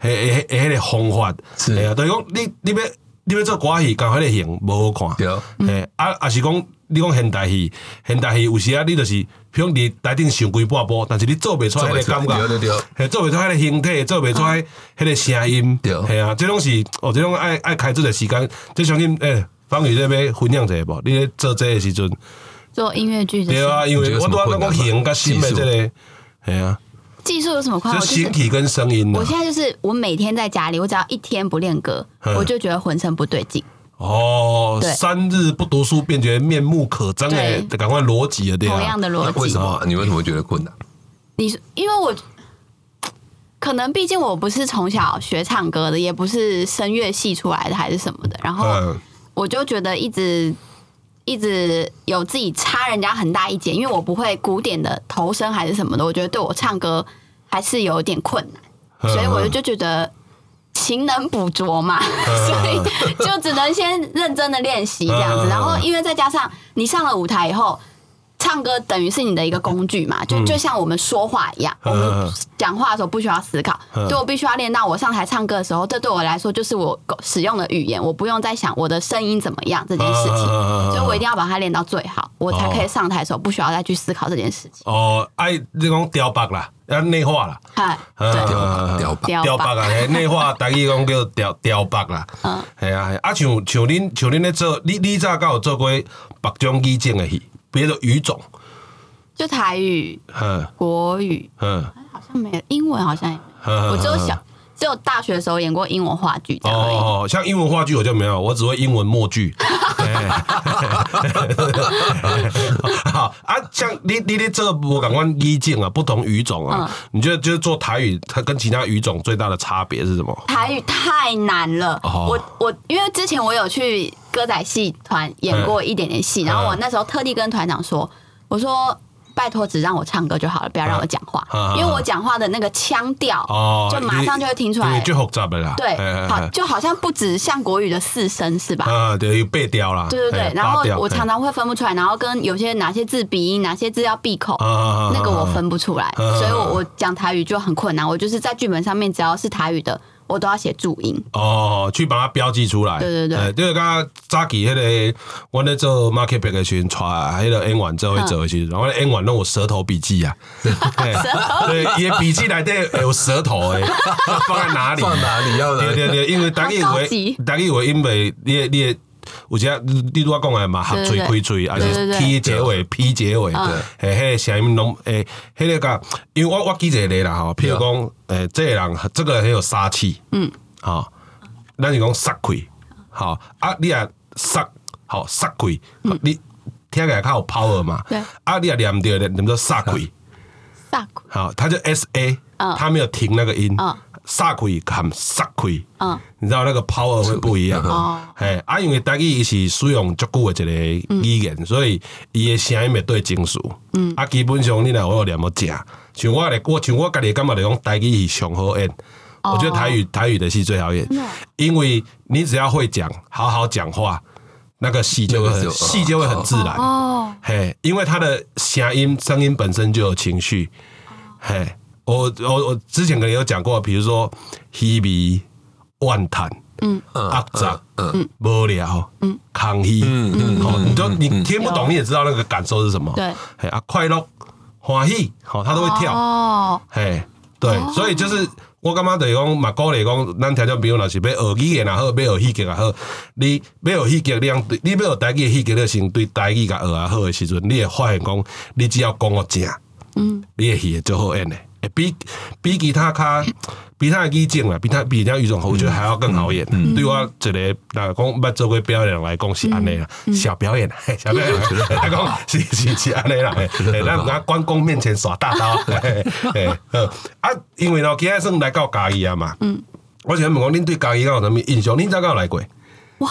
迄迄迄个方法，系啊，就是讲你你要你要做歌仔戏，讲迄个型无好看，对，诶，啊，啊是讲你讲现代戏，现代戏有时啊，你就是。比如你台顶上几百步，但是你做不出来迄个感觉，做不出来迄个形体，做不出来迄个声音，系啊，这种是哦，这种爱爱开这个时间，这相信诶，方宇这边分享一下不？你咧做这个时阵。做音乐剧，对啊，因为我都要讲形跟心的这个，系啊，技术有什么困难？就形体跟声音。我现在就是我每天在家里，我只要一天不练歌，我就觉得浑身不对劲。哦，三日不读书便觉面目可憎哎，得赶快逻辑了，对吧？同样的逻辑，为什么？你为什么觉得困难？你因为我可能毕竟我不是从小学唱歌的，也不是声乐系出来的，还是什么的，然后我就觉得一直一直有自己差人家很大一截，因为我不会古典的头声还是什么的，我觉得对我唱歌还是有点困难，所以我就就觉得。勤能补拙嘛，所以就只能先认真的练习这样子。然后，因为再加上你上了舞台以后，唱歌等于是你的一个工具嘛，就就像我们说话一样，我们讲话的时候不需要思考，就我必须要练到我上台唱歌的时候，这对我来说就是我使用的语言，我不用再想我的声音怎么样这件事情，所以我一定要把它练到最好，我才可以上台的时候不需要再去思考这件事情。哦，爱这种雕白啦。要内化啦，哎，雕雕雕白。啊，内化，大意讲叫雕雕白啦。嗯，系啊，啊，像像恁像恁咧做，你你早敢有做过白种语种的戏，比如说语种，就台语，嗯，国语，嗯，好像没有，英文好像也没有，我只有想。只有大学的时候演过英文话剧，哦，像英文话剧我就没有，我只会英文默剧。好啊，像你你你这个我感官意境啊，不同语种啊，你觉得就是做台语，它跟其他语种最大的差别是什么？台语太难了，我我因为之前我有去歌仔戏团演过一点点戏，然后我那时候特地跟团长说，我说。拜托，只让我唱歌就好了，不要让我讲话，因为我讲话的那个腔调，就马上就会听出来，就复杂的啦。对，好，就好像不止像国语的四声是吧？啊，对，有背调啦。对对对，然后我常常会分不出来，然后跟有些哪些字鼻音，哪些字要闭口，那个我分不出来，所以我我讲台语就很困难。我就是在剧本上面，只要是台语的。我都要写注音哦，去把它标记出来。对对对，就是刚刚早期那个，我在做 market 别个群传，还有演完之后会做一些，然后 N 完弄我舌头笔记啊，对，也笔记来的有舌头诶，放在哪里？放哪里要的？对对对，因为大家以为，大家以为因为你你。有些你拄我讲的嘛，合嘴开嘴，还是 T 结尾、P 结尾，嘿，迄个声音拢诶，迄个甲，因为我我记一个啦吼，譬如讲，诶，这个人，这个很有杀气，嗯，吼，咱是讲杀气，好，啊，你啊杀，好杀气，你听起来较有 power 嘛，对，啊，你啊念对的，念做杀气，杀气，好，他就 S A，他没有停那个音，杀开含杀气，嗯。你知道那个 power 会不一样，哦。嘿，啊，因为台语伊是使用足久的一个语言，所以伊的声音会对精数，嗯，啊，基本上你若有念要正，像我来，我像我家己感觉来讲，台语是上好演，我觉得台语台语的戏最好演，因为你只要会讲，好好讲话，那个戏就会戏就会很自然。哦，嘿，因为他的声音声音本身就有情绪，嘿，我我我之前可能有讲过，比如说稀微、怨叹，嗯，压杂，嗯，无聊，嗯，抗议，嗯嗯，好你就你听不懂，你也知道那个感受是什么，对，嘿啊，快乐、欢喜，好，他都会跳，哦，嘿，对，所以就是。我感觉就是讲，嘛鼓励讲，咱听众朋友若是要学语言也好，要学戏剧也好，你要学戏剧，你用对，你要学台语戏剧，你先对台语甲学啊好的时阵，你会发现讲，你只要讲个正，嗯，你会戏会做好演诶，会比比其他卡。比他的意境啊，比他比人家余总，我觉得还要更好演。对我一个那讲捌做过表演来讲是安尼啦，小表演，小表演来 讲是是是安尼啦。咱在关公面前耍大刀。啊，因为呢，今日算来到嘉义啊嘛。嗯。我想问讲，恁对嘉义有啥物印象？恁早有来过？哇！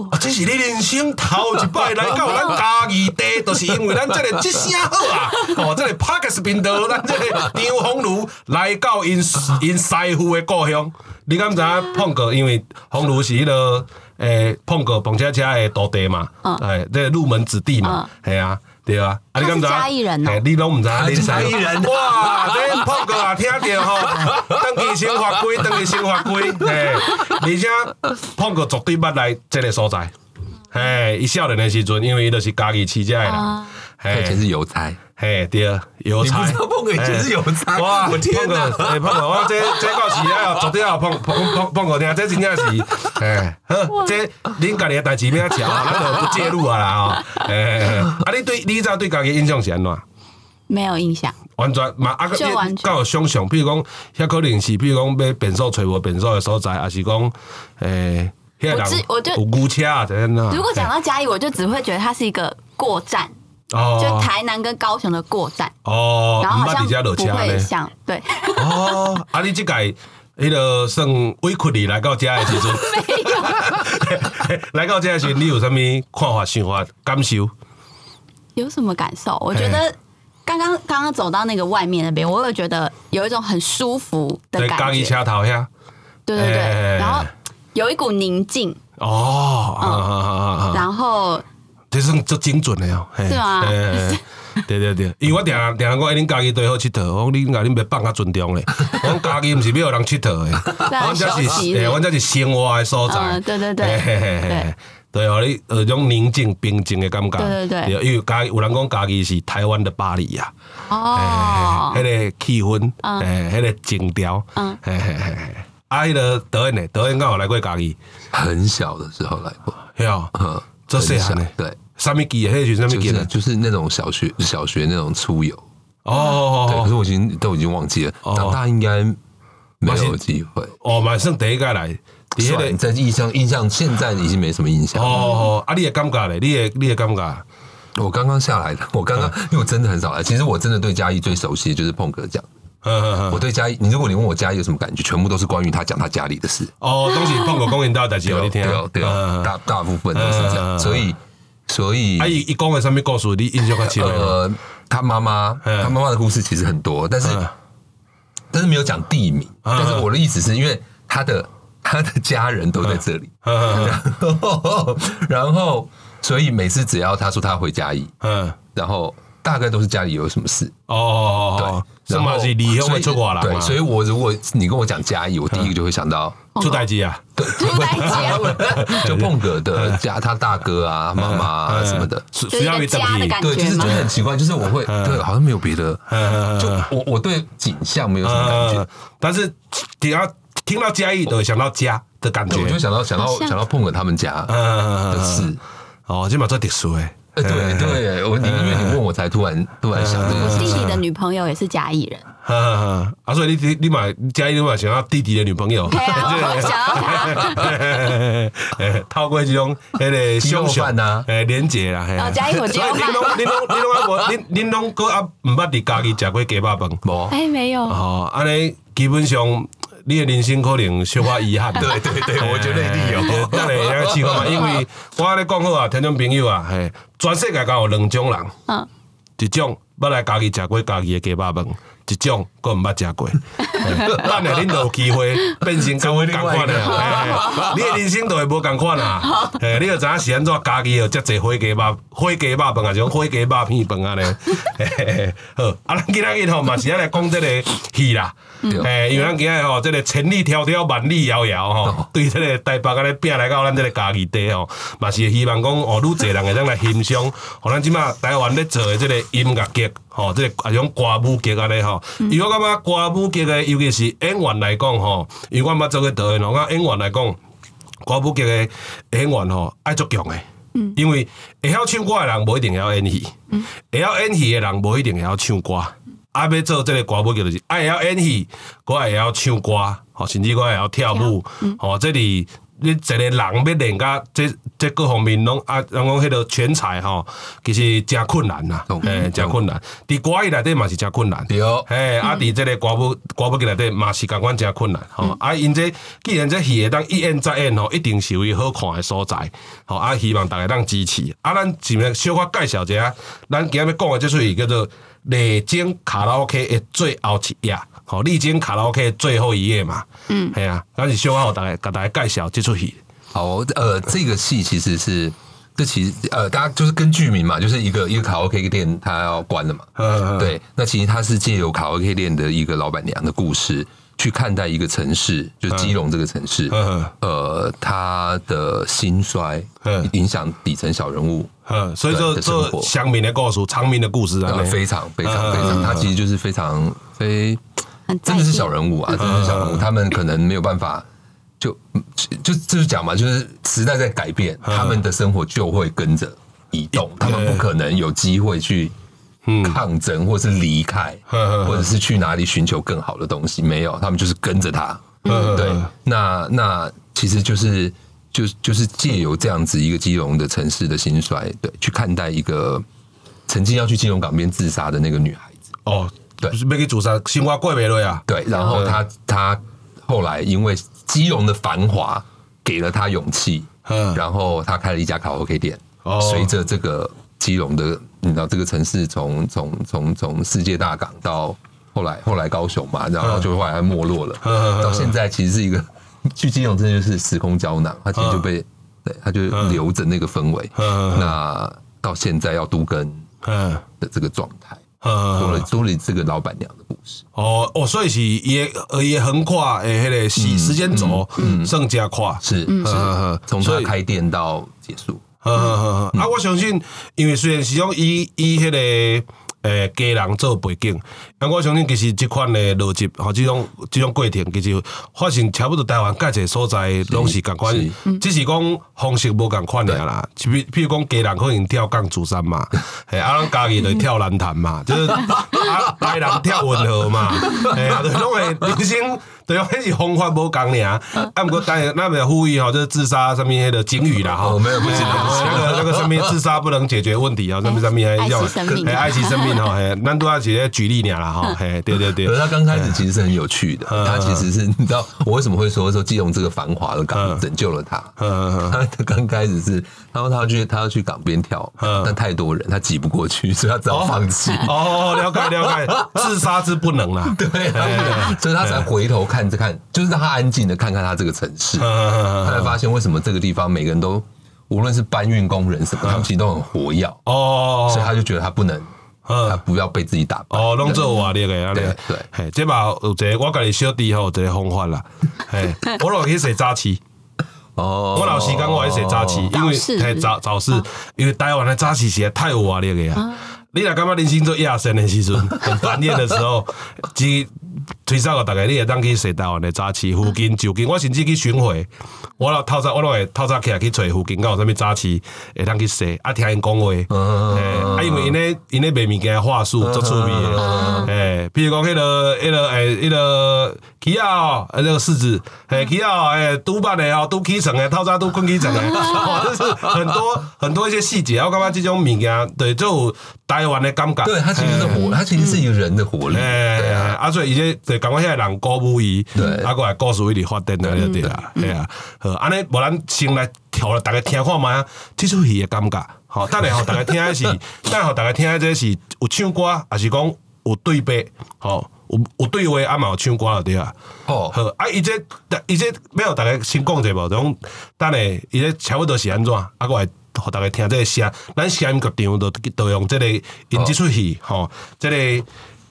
啊！这是你人生头一摆来到咱嘉义地，就是因为咱这个即声好啊！哦，这个 Podcast 频道，咱这个张丰儒来到因因师傅的故乡。你敢知影碰过？因为丰儒是迄个诶碰过碰车车的徒弟嘛，哎，这个入门子弟嘛，系啊。对啊，啊你敢知？嘉义人呐，你拢唔知？你嘉义人。哇！这碰过啊，听到吼，当地生活规，当地生活规，嘿，而且碰过绝对捌来这个所在，嘿，伊少年的时阵，因为伊都是家己起家的啦，嘿，以前是邮差，嘿，对，邮差，你不知道碰过以前是邮差？哇，我天哪！碰过，我这这到时啊，绝对要碰碰碰碰过听，这真正是，嘿，好，这恁家己的代志免讲，咱就不介入啊啦，哦，诶，啊，你对，你知道对家己印象是安怎？没有印象，完全嘛啊就完全有想象，比如讲，遐可能是，比如讲要变数找无变数的所在，还是讲，诶，我只我就。如果讲到嘉义，我就只会觉得它是一个过站，哦，就台南跟高雄的过站，哦，然后好像不会像，对，哦，啊，你这个迄个算委屈你来到嘉义的时阵，没有，来到家的时，你有啥物看法、想法、感受？有什么感受？我觉得。刚刚刚刚走到那个外面那边，我有觉得有一种很舒服的感觉。刚一车头下，对对对，然后有一股宁静。哦，然后这算足精准的哦，是吗？对 对对，因为我定定讲，恁家己对好佚佗，我讲恁家恁别放较尊重嘞。我讲家己毋是要人佚佗的，我这是，诶我这是生活的所在。对对对。对哦，你有种宁静、平静的感觉。对对对，因为嘉义有人讲嘉义是台湾的巴黎呀。哦。迄个气氛，诶，迄个情调。嗯。嘿嘿嘿嘿。啊，迄个导演呢？导演刚好来过嘉义。很小的时候来过。对哦。嗯。这是啥呢？对。什么记？迄是三米几呢？就是那种小学小学那种出游。哦。对，可是我已经都已经忘记了。长大应该没有机会。哦，马上第一个来。你在印象印象现在已经没什么印象哦哦啊！你也尴尬嘞，你也你也尴尬。我刚刚下来的，我刚刚因为我真的很少来。其实我真的对嘉义最熟悉的就是碰哥讲。我对嘉义，你如果你问我嘉义有什么感觉，全部都是关于他讲他家里的事。哦，东西碰哥公园大家讲你听，对啊，大大部分都是这样。所以所以，阿姨一公文上面告诉你印象很深。呃，他妈妈，他妈妈的故事其实很多，但是但是没有讲地名。但是我的意思是因为他的。他的家人都在这里，然后，然后，所以每次只要他说他回家义，嗯，然后大概都是家里有什么事哦，对，什么是离婚会出国了？对，所以我如果你跟我讲嘉义，我第一个就会想到出代机啊，对，出代志，就碰哥的家，他大哥啊、妈妈啊什么的，需要家的感觉，对，就是就是很奇怪，就是我会对，好像没有别的，就我我对景象没有什么感觉，但是只要。听到嘉义都想到家的感觉，我就想到想到想到碰哥他们家的事，哦，这嘛做特殊诶，对对，我你因为你问我才突然突然想，我弟弟的女朋友也是嘉义人，啊，所以你你买嘉义你买想要弟弟的女朋友，想要他，透过这种那个相关呐，诶，连结啦，哦，嘉义我你拢你拢你拢啊无，你你拢哥啊，唔捌伫家己食过鸡肉饭，无，哎，没有，哦，安尼基本上。你的人生可能小可遗憾，对对对，我觉得一定有。当然，那个情况嘛，因为我跟你讲好啊，听众朋友啊，嘿，全世界敢有两种人，嗯，一种要来家己食过家己的鸡肉饭，一一种，佫毋捌食过。等下恁就有机会 变成跟我共款的，你的人生都会无共款啊！诶，你就知影是安怎家己有遮济火鸡肉、火鸡肉饭啊，种火鸡肉片饭啊咧。好，啊，咱今仔日吼嘛是来讲这个戏啦。诶，因为咱今仔日吼，这个千里迢迢万里遥遥吼，对这个台北安尼拼来到咱这个家己地吼，嘛是希望讲哦，愈侪人会当来欣赏，互咱即马台湾咧做的这个音乐剧，吼，这个啊种歌舞剧安尼吼。因为我感觉歌舞剧诶，尤其是演员来讲吼，因为我毋捌做过导演，我演员来讲，歌舞剧诶演员吼爱足强的，因为会晓唱歌的人无一定会晓演戏，会晓演戏的人无一定会晓唱歌。啊，要做即个歌舞剧就是爱会晓演戏，我会晓唱歌，吼，甚至我会晓跳舞，吼，这里。你一个人要练甲这这各方面拢啊，人讲迄个全才吼，其实诚困难呐，诶，诚困难。伫歌艺内底嘛是诚困难，对，诶，啊，伫这个歌舞歌舞剧内底嘛是共款诚困难，吼。啊，因这既然这戏会当一演再演吼，一定是有伊好看诶所在，吼。啊，希望大家当支持。啊，咱前面小可介绍一下，咱今日要讲诶这出戏叫做《丽晶卡拉 OK》诶最后一夜。好，丽晶卡拉 OK 最后一夜嘛，嗯，系啊，赶紧希望我大概给大家介绍这出戏。好，呃，这个戏其实是，这其实呃，大家就是跟剧名嘛，就是一个一个卡拉 OK 店它要关了嘛，嗯，对，那其实它是借由卡拉 OK 店的一个老板娘的故事去看待一个城市，就是基隆这个城市，嗯，呃，它的兴衰，嗯，影响底层小人物，嗯，所以说这乡民的故事，长民的故事啊，非常非常非常，它其实就是非常非。真的是小人物啊！真的是小人物，他们可能没有办法，就就就是讲嘛，就是时代在改变，他们的生活就会跟着移动，他们不可能有机会去抗争，或是离开，或者是去哪里寻求更好的东西，没有，他们就是跟着他。对，那那其实就是就就是借由这样子一个基隆的城市的兴衰，对，去看待一个曾经要去基隆港边自杀的那个女孩子。哦。对，就是没去自杀，心花过没了呀。对，然后他他后来因为基隆的繁华给了他勇气，嗯，然后他开了一家卡拉 OK 店。哦，随着这个基隆的，你知道这个城市从从从从世界大港到后来后来高雄嘛，然后就后来没落了，嗯，到现在其实是一个 去基隆真的就是时空胶囊，他其实就被对他就留着那个氛围，嗯，那到现在要都根嗯。的这个状态。呃，多了多了这个老板娘的故事哦哦，所以是也也横跨诶，迄个时时间轴，嗯，更加跨是是，从他开店到结束，呵呵呵啊，我相信，因为虽然是用以以迄个。诶，家人做背景，啊，我相信其实这款的逻辑，吼，这种这种过程，其实发生差不多台湾各个所在拢是共款，只是讲方式无共款尔啦。譬譬如讲，家人可能跳钢珠山嘛，诶，啊，咱家己就跳蓝潭嘛，就是啊，台人跳运河嘛，哎呀，拢会流行。对，迄是方法无共尔，啊，毋过当然，那边呼吁吼，就是自杀上面迄个警语啦，吼，没有不行的，那个那个上面自杀不能解决问题啊，上面上面还要爱惜生命。吼，嘿，咱都要直接举例尔啦，哈，嘿，对对对。可是他刚开始其实是很有趣的，他其实是你知道我为什么会说说基隆这个繁华的港拯救了他？他刚开始是，他说他要去他要去港边跳，但太多人他挤不过去，所以他只好放弃。哦，了解了解，自杀是不能啦，对，所以他才回头。看着看，就是让他安静的看看他这个城市，他才发现为什么这个地方每个人都，无论是搬运工人什么，他们其实都很活跃哦，所以他就觉得他不能，他不要被自己打败。哦，弄做瓦礫的，对对，嘿，这把有一个我跟你小弟吼，有一个方法啦，嘿，我老去洗早市，哦，我老时间我爱洗早市，因为太早早市，因为台湾的扎旗实在太瓦礫的呀，你若感觉人生做亚生的时阵，很锻炼的时候，只。推荐个大概你会当去踅台湾的早市附近就近，我甚至去巡回，我老透早我拢会透早起来去找附近，敢有啥物早市会当去踅，啊听因讲话，诶，啊因为因咧因咧卖物件话术足趣味诶，诶，比如讲迄个迄个诶，迄个起啊，哦，那个柿子，诶，起啊，诶，拄捌的哦，拄起床的，透早拄困起床的，哦，就是很多很多一些细节，我感觉这种物件对就台湾的感觉，对，它其实是活，它其实是一个人的活力，哎啊，啊所以一些。对，感觉现在人鼓舞伊，啊，过来故事为你发展的对啦，对啊，好，安尼无咱先来调了，大家听看觅啊，这出戏的感觉，好，等下吼，大家听的是，等下吼，大家听的这是有唱歌，还是讲有对白，吼。有有对话啊嘛有唱歌了对啊。哦，好啊，伊这伊这没有大家先讲者无，种等下伊这差不多是安怎啊？我来互大家听这个声，咱声音剧场都都用这个因这出戏吼，这个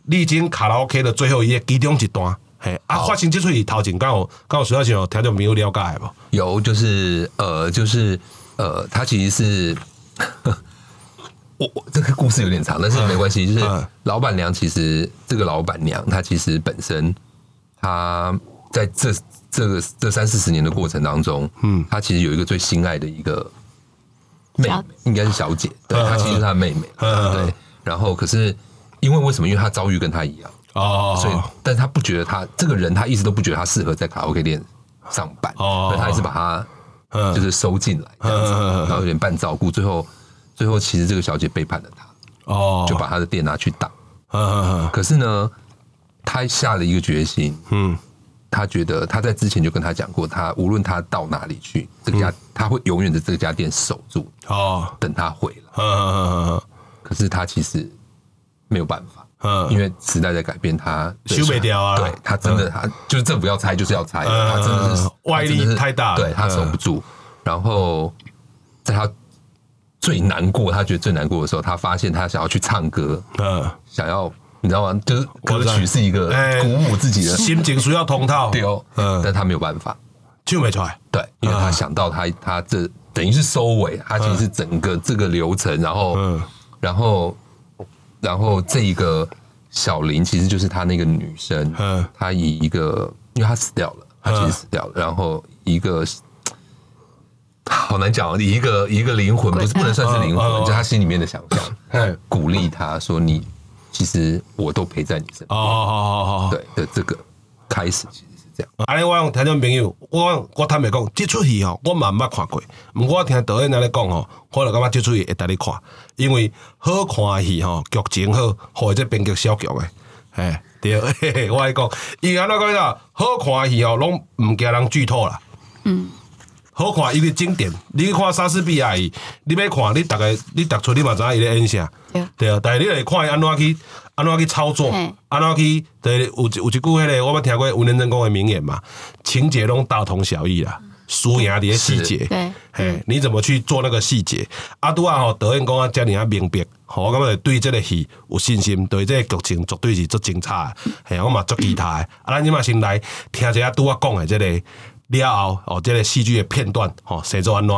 丽晶卡拉 OK 的最后一个其中一段，嘿啊，发生这出戏头前刚好刚好需要想听众朋友了解无？有，就是呃，就是呃，他其实是。我我这个故事有点长，但是没关系。就是老板娘，其实这个老板娘，她其实本身，她在这这个这三四十年的过程当中，嗯，她其实有一个最心爱的一个妹妹，应该是小姐，对，她其实是她的妹妹，对。然后可是因为为什么？因为她遭遇跟她一样哦，所以，但是她不觉得她这个人，她一直都不觉得她适合在卡拉 OK 店上班哦，所以她还是把她就是收进来这样子，然后有点半照顾，最后。最后，其实这个小姐背叛了他，哦，就把他的店拿去挡。可是呢，他下了一个决心，嗯，他觉得他在之前就跟他讲过，他无论他到哪里去，这家他会永远的这家店守住，哦，等他毁了。可是他其实没有办法，嗯，因为时代在改变，他修不掉啊。对他真的，他就是政府要拆就是要拆，他真的是外力太大，对他守不住。然后在他。最难过，他觉得最难过的时候，他发现他想要去唱歌，嗯，想要你知道吗？就是歌曲是一个鼓舞自己的心情，需要通透，对哦，嗯，但他没有办法，就没出来，对，因为他想到他他这等于是收尾，他其实是整个这个流程，然后，嗯，然后，然后这一个小林其实就是他那个女生，嗯，他以一个，因为他死掉了，他其实死掉了，然后一个。好难讲，你一个一个灵魂不是不能算是灵魂，就他心里面的想象，鼓励他说：“你其实我都陪在你身边。”哦哦哦哦，对的，这个开始其实是这样。安尼，我用听众朋友，我我坦白讲，这出戏哦，我嘛毋捌看过，毋过我听导演安尼讲吼，我就感觉这出戏会带你看，因为好看的戏吼，剧情好，或者编剧小剧的，哎，对，我来讲，伊安怎讲啦，好看的戏哦，拢毋惊人剧透啦，嗯。好看，伊个经典。你去看莎士比亚伊，你要看，你逐个你读出你嘛知影伊咧演啥，对啊。但是你来看伊安怎去安怎去操作，安怎去，对，有有一句迄个，我捌听过吴念真讲的名言嘛，情节拢大同小异啦，输赢的细节。对，嘿，你怎么去做那个细节？阿拄啊吼，导演讲啊，遮尔啊明白，我感觉对这个戏有信心，对这个剧情绝对是足精彩。嘿，我嘛足期待。啊，咱即嘛先来听一下拄啊讲的这个。了后哦，这个戏剧的片段哦，写作安怎？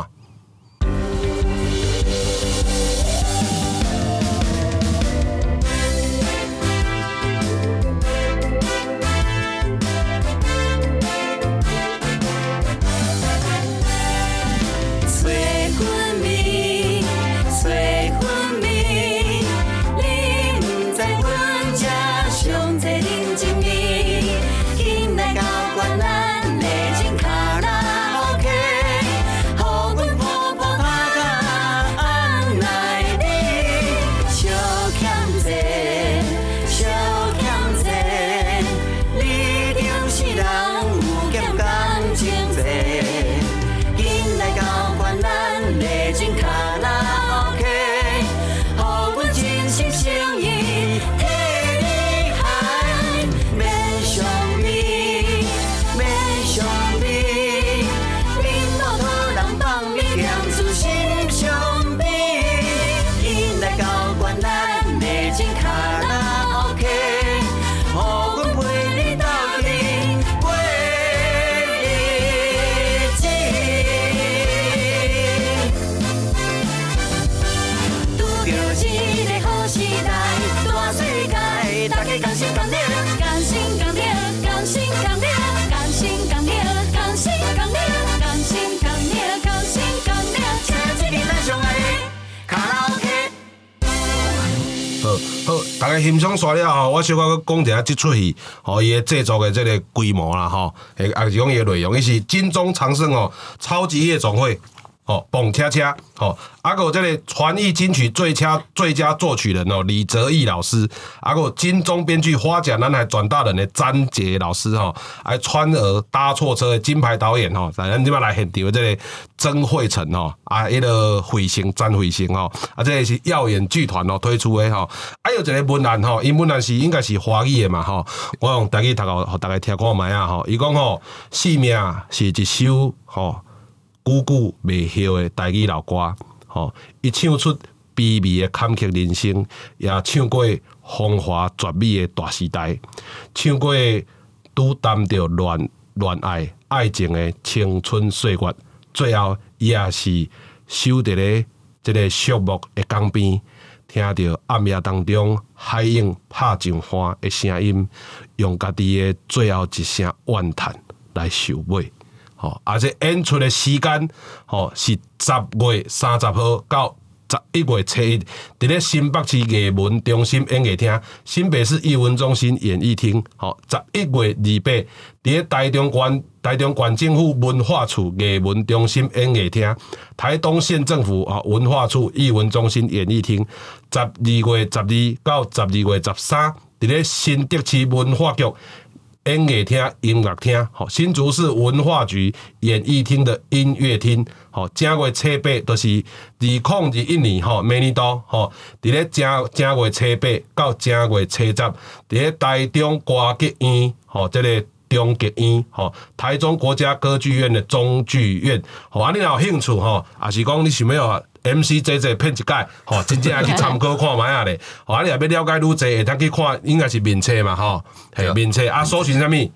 欣赏煞了吼，我小可讲一下这出戏吼，伊的制作的这个规模啦吼，诶，啊是讲伊的内容，伊是金钟长盛哦，超级夜总会。哦，蹦恰恰，哦，啊个这个传艺金曲最佳最佳作曲人哦，李泽毅老师，啊个金钟编剧花甲男孩转大人的詹杰老师哈，还川儿搭错车的金牌导演哈，咱今摆来现场的这个曾慧成哈，啊，迄个彗星詹彗星哈，啊，这个是耀眼剧团哦推出的哈，还有一个文案哈，因文案是应该是华语的嘛哈，我用大家读个，大家听看觅啊哈，伊讲吼，生命是一首吼。久久未休的台语老歌，吼，伊唱出卑微的坎坷人生，也唱过风华绝美的大时代，唱过拄谈着恋恋爱爱情的青春岁月，最后伊也是守伫咧即个肃穆的江边，听着暗夜当中海涌拍上花的声音，用家己的最后一声怨叹来收尾。哦，而且演出的时间，吼是十月三十号到十一月初一，伫咧新北市艺文中心演艺厅，新北市艺文中心演艺厅，吼十一月二八，伫咧台中县台中县政府文化处艺文中心演艺厅，台东县政府啊文化处艺文中心演艺厅，十二月十二到十二月十三，伫咧新德市文化局。音乐厅、音乐厅，吼新竹市文化局演艺厅的音乐厅，吼正月初八都是二零二一年吼明年度，吼伫咧正正月初八到正月初十，伫咧台中歌剧院，吼这个中剧院，吼台中国家歌剧院的中剧院，吼啊你若有兴趣吼，也是讲你想要 MCJJ 骗一届，吼，真正爱去参考看觅下咧。吼，啊，你若要了解愈济，会当去看，应该是面册嘛，吼，系面册。啊，搜寻啥物？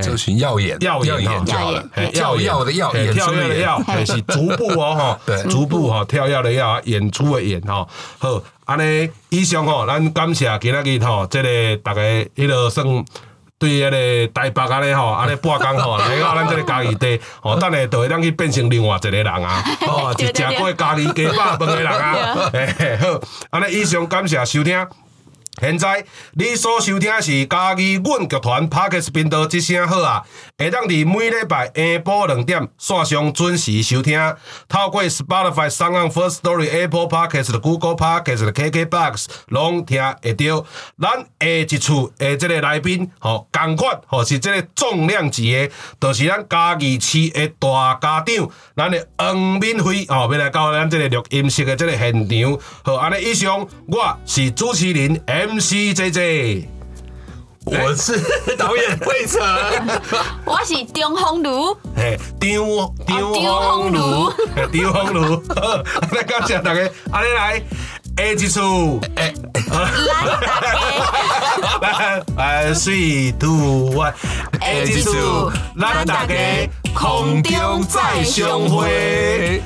搜寻耀眼，耀眼，耀眼，跳跃的耀，跳跃的耀，是逐步哦，吼，对，逐步吼，跳跃的耀，演出的演，吼，好，安尼以上吼，咱感谢今仔日吼，即个大家迄个算。对迄个台北安尼吼，安尼半工吼，来 到咱即个家己地，吼，等下就会当去变成另外一个人啊，哦，是食过家己鸡饭饭的人啊，嘿，好，安尼以上感谢收听。现在你所收听的是嘉义阮剧团 Podcast 频道一声好啊，会当伫每礼拜下晡两点线上准时收听。透过 Spotify、SoundOn、First Story、Apple Podcast、Google Podcast、KKBox 拢听会到。咱下一处诶，这个来宾吼，同款吼是这个重量级的，就是咱嘉义市的大家长，咱的黄敏辉吼，要来到咱这个录音室的这个现场。好，安尼以上，我是主持人。M MC J J，我是导演惠成，我是张宏儒，嘿，张张宏儒，张宏儒，来感谢大家，阿你来，下一次，哎，来，来，three two one，下一次，咱大家空中再相会。